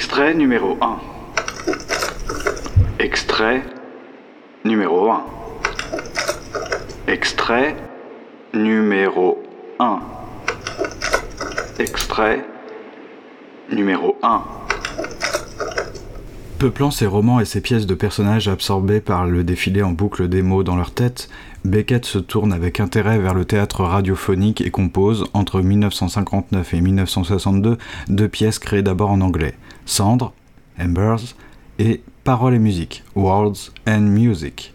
Extrait numéro 1. Extrait numéro 1. Extrait numéro 1. Extrait numéro 1. Peuplant ses romans et ses pièces de personnages absorbés par le défilé en boucle des mots dans leur tête, Beckett se tourne avec intérêt vers le théâtre radiophonique et compose, entre 1959 et 1962, deux pièces créées d'abord en anglais, Cendre, Embers, et Paroles et musique, Words and Music.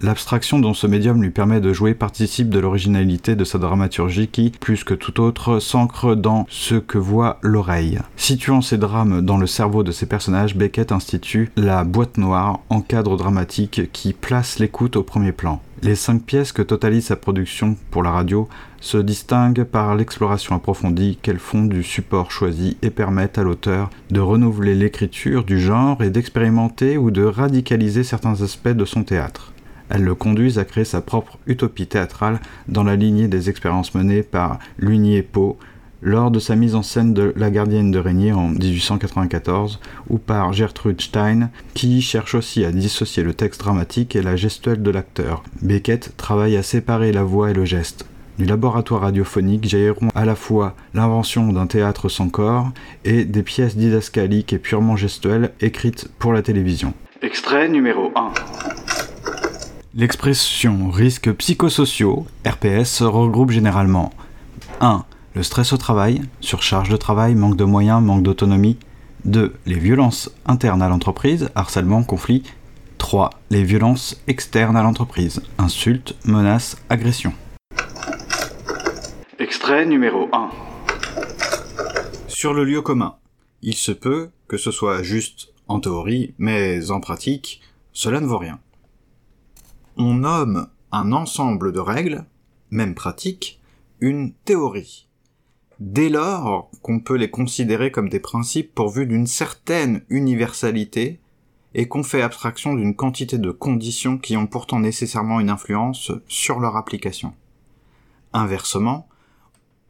L'abstraction dont ce médium lui permet de jouer participe de l'originalité de sa dramaturgie qui, plus que tout autre, s'ancre dans ce que voit l'oreille. Situant ses drames dans le cerveau de ses personnages, Beckett institue la boîte noire en cadre dramatique qui place l'écoute au premier plan. Les cinq pièces que totalise sa production pour la radio se distinguent par l'exploration approfondie qu'elles font du support choisi et permettent à l'auteur de renouveler l'écriture du genre et d'expérimenter ou de radicaliser certains aspects de son théâtre. Elles le conduisent à créer sa propre utopie théâtrale dans la lignée des expériences menées par Lunier Poe lors de sa mise en scène de La gardienne de Régnier en 1894 ou par Gertrude Stein qui cherche aussi à dissocier le texte dramatique et la gestuelle de l'acteur. Beckett travaille à séparer la voix et le geste. Du laboratoire radiophonique jailliront à la fois l'invention d'un théâtre sans corps et des pièces didascaliques et purement gestuelles écrites pour la télévision. Extrait numéro 1. L'expression risques psychosociaux, RPS, regroupe généralement 1. Le stress au travail, surcharge de travail, manque de moyens, manque d'autonomie. 2. Les violences internes à l'entreprise, harcèlement, conflit. 3. Les violences externes à l'entreprise, insultes, menaces, agressions. Extrait numéro 1. Sur le lieu commun, il se peut que ce soit juste en théorie, mais en pratique, cela ne vaut rien on nomme un ensemble de règles, même pratiques, une théorie. Dès lors qu'on peut les considérer comme des principes pourvus d'une certaine universalité et qu'on fait abstraction d'une quantité de conditions qui ont pourtant nécessairement une influence sur leur application. Inversement,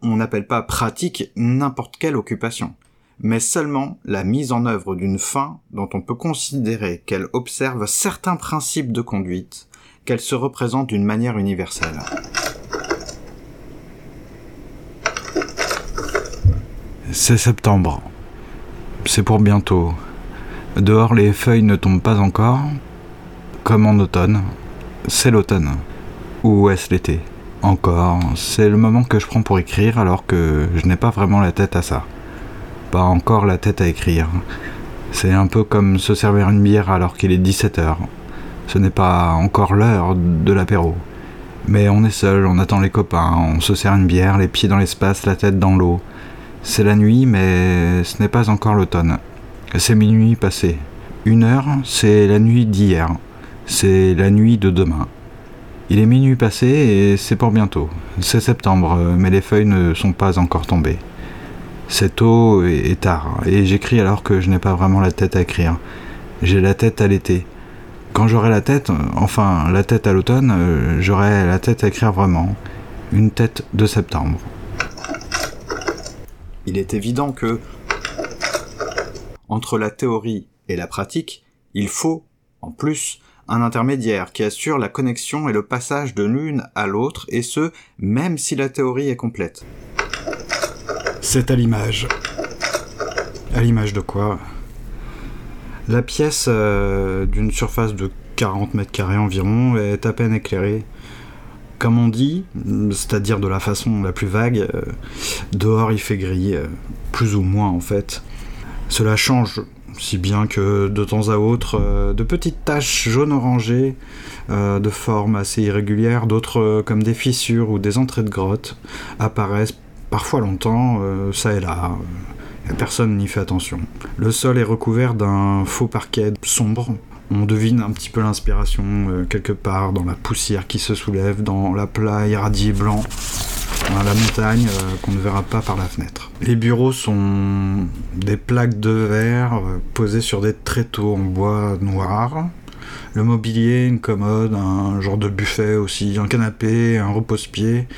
on n'appelle pas pratique n'importe quelle occupation, mais seulement la mise en œuvre d'une fin dont on peut considérer qu'elle observe certains principes de conduite, qu'elle se représente d'une manière universelle. C'est septembre. C'est pour bientôt. Dehors, les feuilles ne tombent pas encore. Comme en automne. C'est l'automne. Ou est-ce l'été? Encore. C'est le moment que je prends pour écrire alors que je n'ai pas vraiment la tête à ça. Pas encore la tête à écrire. C'est un peu comme se servir une bière alors qu'il est 17h. Ce n'est pas encore l'heure de l'apéro. Mais on est seul, on attend les copains, on se sert une bière, les pieds dans l'espace, la tête dans l'eau. C'est la nuit, mais ce n'est pas encore l'automne. C'est minuit passé. Une heure, c'est la nuit d'hier. C'est la nuit de demain. Il est minuit passé et c'est pour bientôt. C'est septembre, mais les feuilles ne sont pas encore tombées. C'est tôt et tard, et j'écris alors que je n'ai pas vraiment la tête à écrire. J'ai la tête à l'été. Quand j'aurai la tête, enfin la tête à l'automne, euh, j'aurai la tête à écrire vraiment. Une tête de septembre. Il est évident que entre la théorie et la pratique, il faut, en plus, un intermédiaire qui assure la connexion et le passage de l'une à l'autre, et ce, même si la théorie est complète. C'est à l'image. À l'image de quoi? La pièce, euh, d'une surface de 40 mètres carrés environ, est à peine éclairée. Comme on dit, c'est-à-dire de la façon la plus vague, euh, dehors il fait gris, euh, plus ou moins en fait. Cela change, si bien que de temps à autre, de petites taches jaune-orangées, de forme assez irrégulière, d'autres comme des fissures ou des entrées de grottes, apparaissent parfois longtemps, ça et là, Personne n'y fait attention. Le sol est recouvert d'un faux parquet sombre. On devine un petit peu l'inspiration euh, quelque part dans la poussière qui se soulève, dans la plat irradié blanc, dans la montagne euh, qu'on ne verra pas par la fenêtre. Les bureaux sont des plaques de verre euh, posées sur des tréteaux en bois noir. Le mobilier, une commode, un genre de buffet aussi, un canapé, un repose-pied,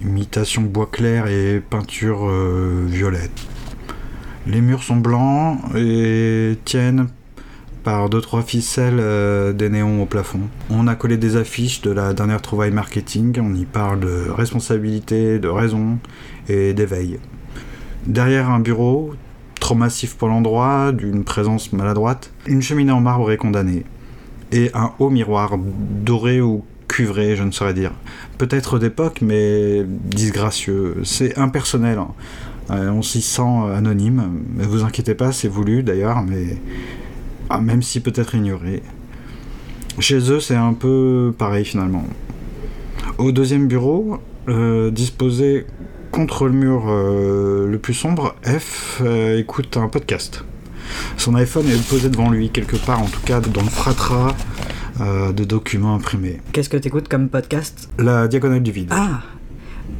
imitation bois clair et peinture violette Les murs sont blancs et tiennent par deux trois ficelles euh, des néons au plafond. On a collé des affiches de la dernière trouvaille marketing, on y parle de responsabilité, de raison et d'éveil. Derrière un bureau, trop massif pour l'endroit, d'une présence maladroite, une cheminée en marbre est condamnée. Et un haut miroir doré ou cuivré, je ne saurais dire. Peut-être d'époque, mais disgracieux. C'est impersonnel. Hein. Euh, on s'y sent anonyme. Ne vous inquiétez pas, c'est voulu d'ailleurs, mais ah, même si peut-être ignoré. Chez eux, c'est un peu pareil finalement. Au deuxième bureau, euh, disposé contre le mur euh, le plus sombre, F euh, écoute un podcast. Son iPhone est posé devant lui, quelque part en tout cas dans le fratras de documents imprimés. Qu'est-ce que t'écoutes comme podcast? La diagonale du vide. Ah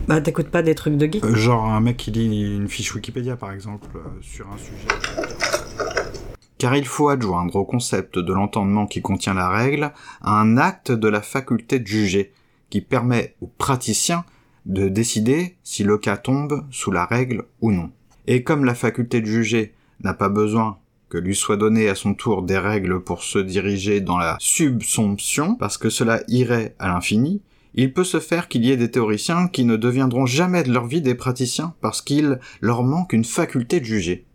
Bah t'écoutes pas des trucs de geek? Genre un mec qui lit une fiche Wikipédia par exemple sur un sujet car il faut adjoindre au concept de l'entendement qui contient la règle un acte de la faculté de juger, qui permet au praticien de décider si le cas tombe sous la règle ou non. Et comme la faculté de juger n'a pas besoin que lui soit donné à son tour des règles pour se diriger dans la subsomption, parce que cela irait à l'infini, il peut se faire qu'il y ait des théoriciens qui ne deviendront jamais de leur vie des praticiens parce qu'il leur manque une faculté de juger.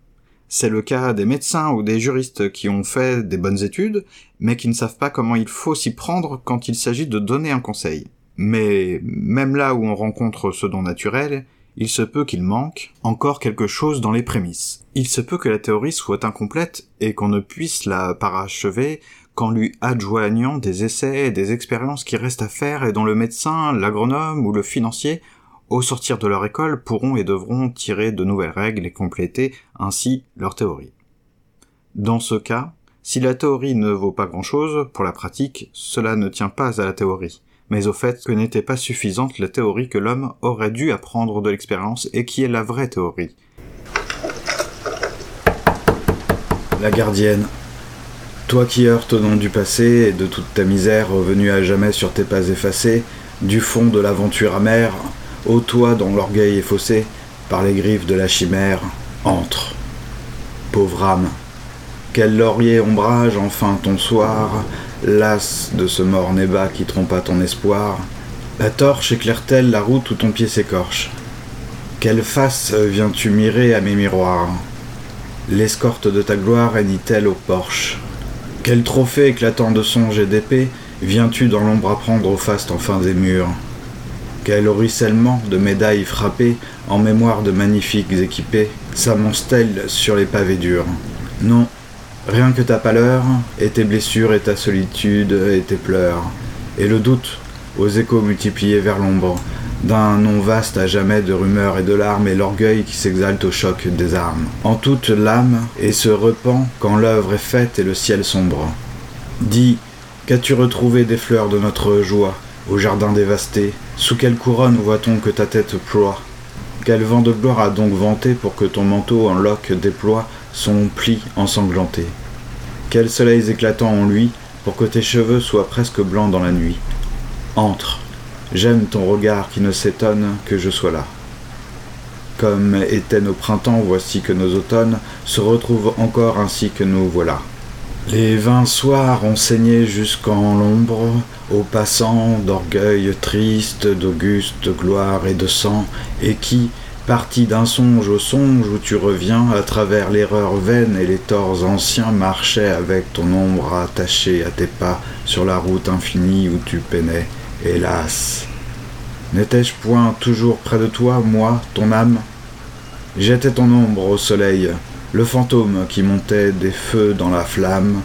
C'est le cas des médecins ou des juristes qui ont fait des bonnes études, mais qui ne savent pas comment il faut s'y prendre quand il s'agit de donner un conseil. Mais même là où on rencontre ce don naturel, il se peut qu'il manque encore quelque chose dans les prémices. Il se peut que la théorie soit incomplète et qu'on ne puisse la parachever qu'en lui adjoignant des essais et des expériences qui restent à faire et dont le médecin, l'agronome ou le financier au sortir de leur école, pourront et devront tirer de nouvelles règles et compléter ainsi leur théorie. Dans ce cas, si la théorie ne vaut pas grand-chose, pour la pratique, cela ne tient pas à la théorie, mais au fait que n'était pas suffisante la théorie que l'homme aurait dû apprendre de l'expérience et qui est la vraie théorie. La gardienne. Toi qui heurtes au nom du passé et de toute ta misère revenue à jamais sur tes pas effacés, du fond de l'aventure amère, Ô toi dont l'orgueil est faussé par les griffes de la chimère, entre. Pauvre âme, quel laurier ombrage enfin ton soir, las de ce mort bas qui trompa ton espoir. La torche éclaire-t-elle la route où ton pied s'écorche? Quelle face viens-tu mirer à mes miroirs? L'escorte de ta gloire hennit-elle au porche? Quel trophée éclatant de songe et d'épée viens-tu dans l'ombre apprendre au faste enfin des murs? Quel ruissellement de médailles frappées en mémoire de magnifiques équipés s'amonce-t-elle sur les pavés durs? Non, rien que ta pâleur, et tes blessures, et ta solitude, et tes pleurs, et le doute, aux échos multipliés vers l'ombre, d'un nom vaste à jamais de rumeurs et de larmes, et l'orgueil qui s'exalte au choc des armes. En toute l'âme, et se repent quand l'œuvre est faite et le ciel sombre. Dis, qu'as-tu retrouvé des fleurs de notre joie? Au jardin dévasté, sous quelle couronne voit-on que ta tête ploie? Quel vent de gloire a donc vanté pour que ton manteau en loques déploie son pli ensanglanté? Quels soleils éclatants ont lui pour que tes cheveux soient presque blancs dans la nuit? Entre, j'aime ton regard qui ne s'étonne que je sois là. Comme étaient nos printemps, voici que nos automnes se retrouvent encore ainsi que nous voilà. Les vingt soirs ont saigné jusqu'en l'ombre, aux passants d'orgueil triste, d'auguste gloire et de sang, et qui, parti d'un songe au songe où tu reviens, à travers l'erreur vaine et les torts anciens, marchait avec ton ombre attachée à tes pas sur la route infinie où tu peinais, hélas. N'étais-je point toujours près de toi, moi, ton âme? J'étais ton ombre au soleil, le fantôme qui montait des feux dans la flamme,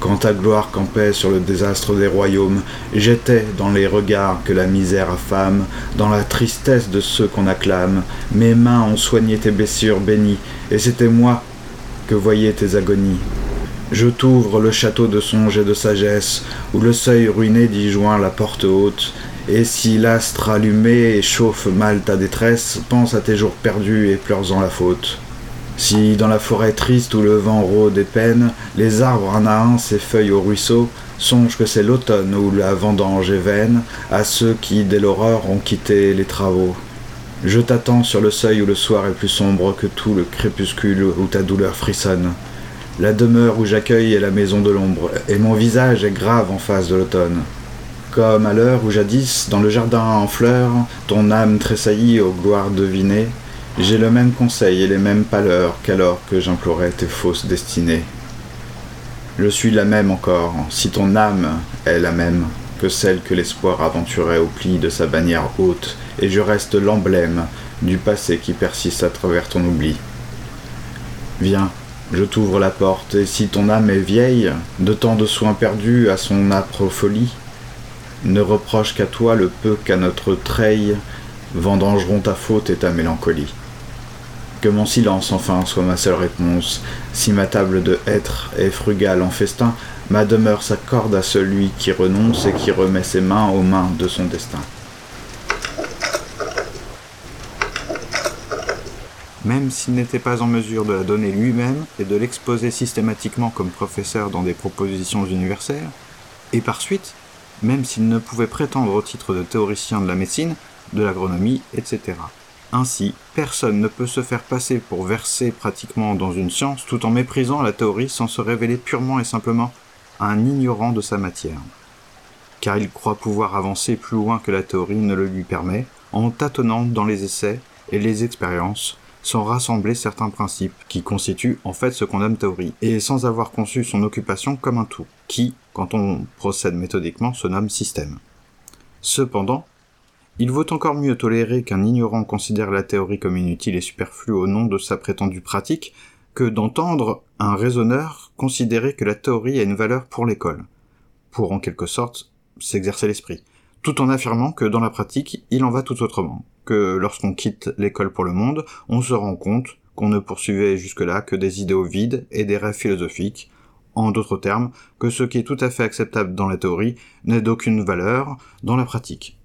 quand ta gloire campait sur le désastre des royaumes, j'étais dans les regards que la misère affame, dans la tristesse de ceux qu'on acclame. Mes mains ont soigné tes blessures bénies, et c'était moi que voyaient tes agonies. Je t'ouvre le château de songe et de sagesse, où le seuil ruiné d'y joint la porte haute, et si l'astre allumé chauffe mal ta détresse, pense à tes jours perdus et pleure-en la faute. Si dans la forêt triste où le vent rôde et peine, les arbres un à un ses feuilles au ruisseau, songe que c'est l'automne où la vendange est vaine à ceux qui, dès l'aurore, ont quitté les travaux. Je t'attends sur le seuil où le soir est plus sombre que tout le crépuscule où ta douleur frissonne. La demeure où j'accueille est la maison de l'ombre, et mon visage est grave en face de l'automne. Comme à l'heure où jadis, dans le jardin en fleurs, ton âme tressaillit aux gloires devinées, j'ai le même conseil et les mêmes pâleurs qu'alors que j'implorais tes fausses destinées. Je suis la même encore, si ton âme est la même que celle que l'espoir aventurait au pli de sa bannière haute, et je reste l'emblème du passé qui persiste à travers ton oubli. Viens, je t'ouvre la porte, et si ton âme est vieille, de tant de soins perdus à son âpre folie, ne reproche qu'à toi le peu qu'à notre treille vendangeront ta faute et ta mélancolie. Que mon silence enfin soit ma seule réponse, si ma table de hêtre est frugale en festin, ma demeure s'accorde à celui qui renonce et qui remet ses mains aux mains de son destin. même s'il n'était pas en mesure de la donner lui-même et de l'exposer systématiquement comme professeur dans des propositions universelles, et par suite, même s'il ne pouvait prétendre au titre de théoricien de la médecine, de l'agronomie, etc. Ainsi, personne ne peut se faire passer pour verser pratiquement dans une science tout en méprisant la théorie sans se révéler purement et simplement un ignorant de sa matière. Car il croit pouvoir avancer plus loin que la théorie ne le lui permet, en tâtonnant dans les essais et les expériences sans rassembler certains principes, qui constituent en fait ce qu'on nomme théorie, et sans avoir conçu son occupation comme un tout, qui, quand on procède méthodiquement, se nomme système. Cependant, il vaut encore mieux tolérer qu'un ignorant considère la théorie comme inutile et superflue au nom de sa prétendue pratique, que d'entendre un raisonneur considérer que la théorie a une valeur pour l'école, pour en quelque sorte s'exercer l'esprit, tout en affirmant que dans la pratique, il en va tout autrement, que lorsqu'on quitte l'école pour le monde, on se rend compte qu'on ne poursuivait jusque-là que des idéaux vides et des rêves philosophiques, en d'autres termes, que ce qui est tout à fait acceptable dans la théorie n'est d'aucune valeur dans la pratique.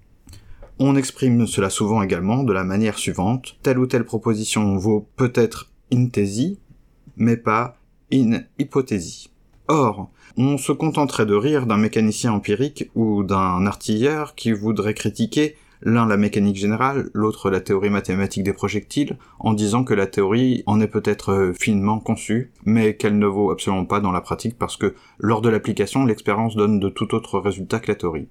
On exprime cela souvent également de la manière suivante, telle ou telle proposition vaut peut-être in thesi, mais pas in hypothèse. Or, on se contenterait de rire d'un mécanicien empirique ou d'un artilleur qui voudrait critiquer l'un la mécanique générale, l'autre la théorie mathématique des projectiles, en disant que la théorie en est peut-être euh, finement conçue, mais qu'elle ne vaut absolument pas dans la pratique parce que lors de l'application, l'expérience donne de tout autre résultat que la théorie.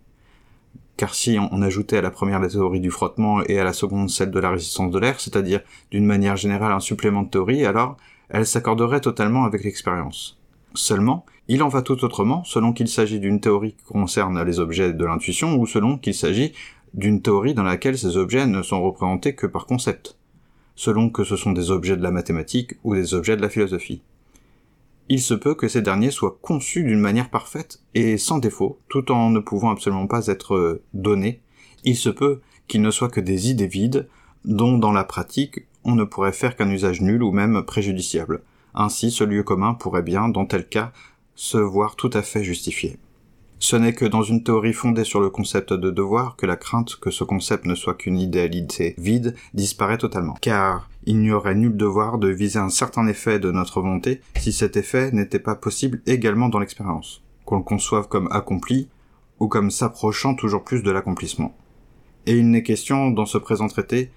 Car si on ajoutait à la première la théorie du frottement et à la seconde celle de la résistance de l'air, c'est-à-dire d'une manière générale un supplément de théorie, alors elle s'accorderait totalement avec l'expérience. Seulement, il en va tout autrement selon qu'il s'agit d'une théorie qui concerne les objets de l'intuition ou selon qu'il s'agit d'une théorie dans laquelle ces objets ne sont représentés que par concept, selon que ce sont des objets de la mathématique ou des objets de la philosophie. Il se peut que ces derniers soient conçus d'une manière parfaite et sans défaut, tout en ne pouvant absolument pas être donnés. Il se peut qu'ils ne soient que des idées vides, dont dans la pratique on ne pourrait faire qu'un usage nul ou même préjudiciable. Ainsi, ce lieu commun pourrait bien, dans tel cas, se voir tout à fait justifié. Ce n'est que dans une théorie fondée sur le concept de devoir que la crainte que ce concept ne soit qu'une idéalité vide disparaît totalement. Car il n'y aurait nul devoir de viser un certain effet de notre volonté si cet effet n'était pas possible également dans l'expérience, qu'on le conçoive comme accompli ou comme s'approchant toujours plus de l'accomplissement. Et il n'est question dans ce présent traité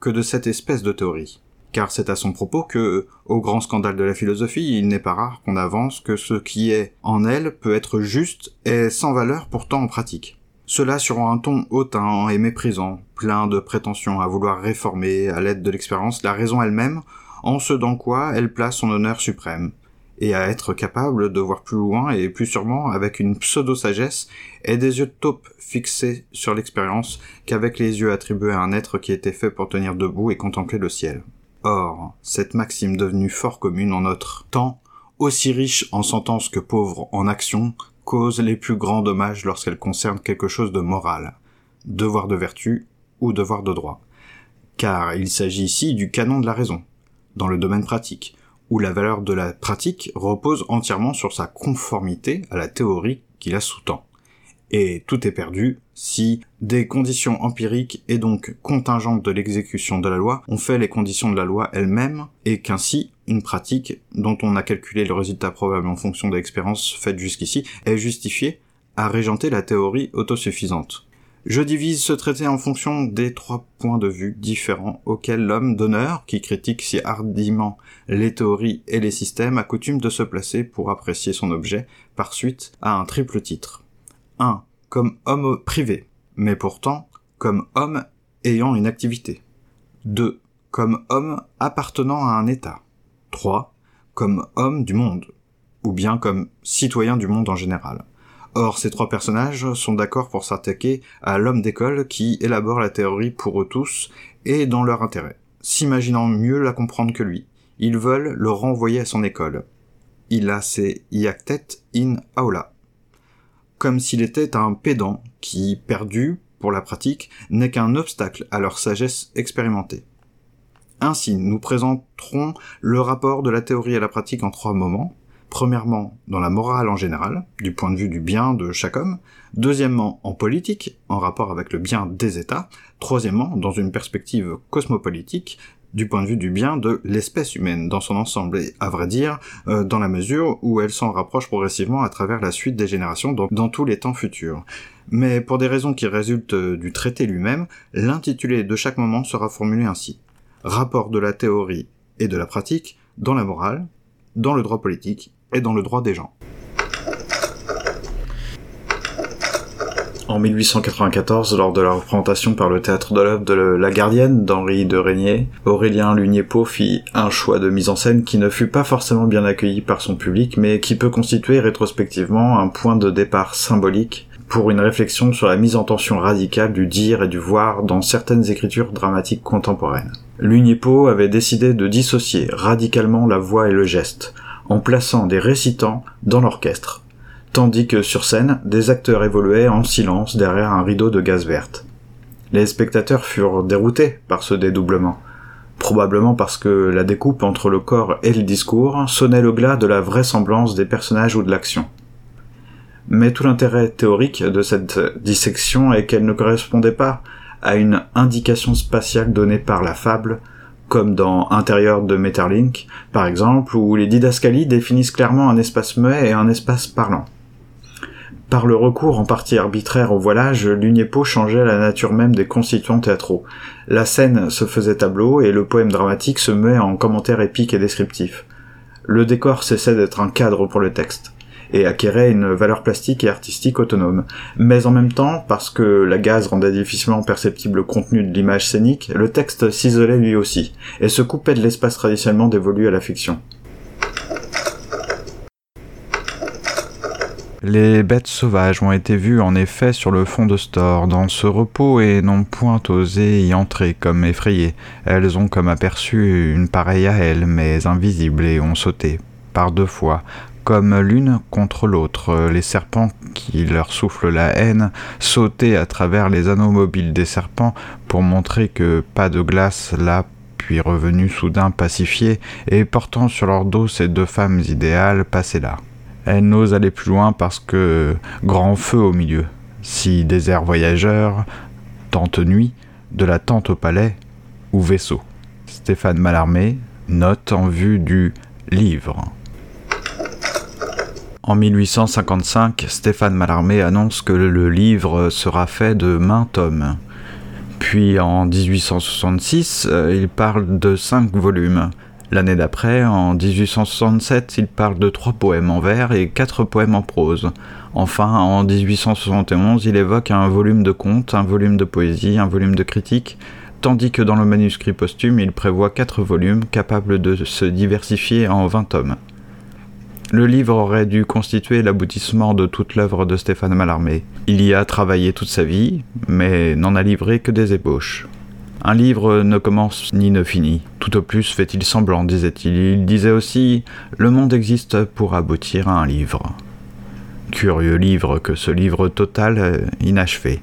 que de cette espèce de théorie car c'est à son propos que, au grand scandale de la philosophie, il n'est pas rare qu'on avance que ce qui est en elle peut être juste et sans valeur pourtant en pratique. Cela sur un ton hautain et méprisant, plein de prétentions à vouloir réformer, à l'aide de l'expérience, la raison elle-même, en ce dans quoi elle place son honneur suprême, et à être capable de voir plus loin et plus sûrement avec une pseudo-sagesse et des yeux de taupe fixés sur l'expérience qu'avec les yeux attribués à un être qui était fait pour tenir debout et contempler le ciel. Or, cette maxime devenue fort commune en notre temps, aussi riche en sentences que pauvre en actions, cause les plus grands dommages lorsqu'elle concerne quelque chose de moral, devoir de vertu ou devoir de droit. Car il s'agit ici du canon de la raison, dans le domaine pratique, où la valeur de la pratique repose entièrement sur sa conformité à la théorie qui la sous-tend et tout est perdu si des conditions empiriques et donc contingentes de l'exécution de la loi ont fait les conditions de la loi elle-même et qu'ainsi une pratique dont on a calculé le résultat probable en fonction de l'expérience faite jusqu'ici est justifiée à régenter la théorie autosuffisante. Je divise ce traité en fonction des trois points de vue différents auxquels l'homme d'honneur, qui critique si hardiment les théories et les systèmes, a coutume de se placer pour apprécier son objet, par suite à un triple titre. 1. Comme homme privé, mais pourtant comme homme ayant une activité. 2. Comme homme appartenant à un État. 3. Comme homme du monde, ou bien comme citoyen du monde en général. Or, ces trois personnages sont d'accord pour s'attaquer à l'homme d'école qui élabore la théorie pour eux tous et dans leur intérêt. S'imaginant mieux la comprendre que lui, ils veulent le renvoyer à son école. Il a ses iactet in aula. Comme s'il était un pédant qui, perdu pour la pratique, n'est qu'un obstacle à leur sagesse expérimentée. Ainsi, nous présenterons le rapport de la théorie à la pratique en trois moments, Premièrement, dans la morale en général, du point de vue du bien de chaque homme. Deuxièmement, en politique, en rapport avec le bien des États. Troisièmement, dans une perspective cosmopolitique, du point de vue du bien de l'espèce humaine dans son ensemble, et à vrai dire, euh, dans la mesure où elle s'en rapproche progressivement à travers la suite des générations dans, dans tous les temps futurs. Mais pour des raisons qui résultent du traité lui-même, l'intitulé de chaque moment sera formulé ainsi. Rapport de la théorie et de la pratique dans la morale, dans le droit politique et dans le droit des gens. En 1894, lors de la représentation par le théâtre de l'œuvre de La Gardienne d'Henri de Régnier, Aurélien Lugnepo fit un choix de mise en scène qui ne fut pas forcément bien accueilli par son public, mais qui peut constituer rétrospectivement un point de départ symbolique pour une réflexion sur la mise en tension radicale du dire et du voir dans certaines écritures dramatiques contemporaines. Lugnepo avait décidé de dissocier radicalement la voix et le geste, en plaçant des récitants dans l'orchestre, tandis que sur scène, des acteurs évoluaient en silence derrière un rideau de gaz verte. Les spectateurs furent déroutés par ce dédoublement, probablement parce que la découpe entre le corps et le discours sonnait le glas de la vraisemblance des personnages ou de l'action. Mais tout l'intérêt théorique de cette dissection est qu'elle ne correspondait pas à une indication spatiale donnée par la fable comme dans Intérieur de Metterlink, par exemple, où les didascalies définissent clairement un espace muet et un espace parlant. Par le recours en partie arbitraire au voilage, l'Uniepo changeait la nature même des constituants théâtraux. La scène se faisait tableau et le poème dramatique se muait en commentaire épique et descriptif. Le décor cessait d'être un cadre pour le texte et acquérait une valeur plastique et artistique autonome. Mais en même temps, parce que la gaze rendait difficilement perceptible le contenu de l'image scénique, le texte s'isolait lui aussi, et se coupait de l'espace traditionnellement dévolu à la fiction. Les bêtes sauvages ont été vues en effet sur le fond de store, dans ce repos, et n'ont point osé y entrer comme effrayées. Elles ont comme aperçu une pareille à elles, mais invisible, et ont sauté, par deux fois, comme l'une contre l'autre, les serpents qui leur soufflent la haine sautaient à travers les anneaux mobiles des serpents pour montrer que pas de glace là, puis revenus soudain pacifiés et portant sur leur dos ces deux femmes idéales passaient là. Elles n'osent aller plus loin parce que grand feu au milieu. Si désert voyageur, tente nuit, de la tente au palais ou vaisseau. Stéphane Mallarmé note en vue du livre. En 1855, Stéphane Mallarmé annonce que le livre sera fait de main tomes. Puis en 1866, euh, il parle de cinq volumes. L'année d'après, en 1867, il parle de trois poèmes en vers et quatre poèmes en prose. Enfin, en 1871, il évoque un volume de contes, un volume de poésie, un volume de critique, tandis que dans le manuscrit posthume, il prévoit quatre volumes capables de se diversifier en 20 tomes. Le livre aurait dû constituer l'aboutissement de toute l'œuvre de Stéphane Mallarmé. Il y a travaillé toute sa vie, mais n'en a livré que des ébauches. Un livre ne commence ni ne finit. Tout au plus fait-il semblant, disait-il. Il disait aussi Le monde existe pour aboutir à un livre. Curieux livre que ce livre total inachevé.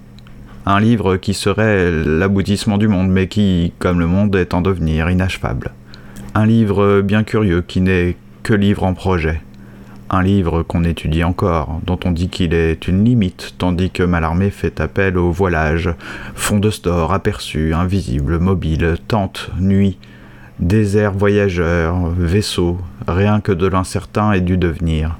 Un livre qui serait l'aboutissement du monde, mais qui, comme le monde, est en devenir inachevable. Un livre bien curieux qui n'est que livre en projet un livre qu'on étudie encore, dont on dit qu'il est une limite, tandis que Mallarmé fait appel au voilage, fond de store, aperçu, invisible, mobile, tente, nuit, désert voyageur, vaisseau, rien que de l'incertain et du devenir.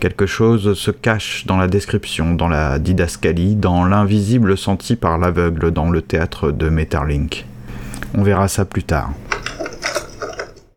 Quelque chose se cache dans la description, dans la didascalie, dans l'invisible senti par l'aveugle dans le théâtre de Metterlink. On verra ça plus tard.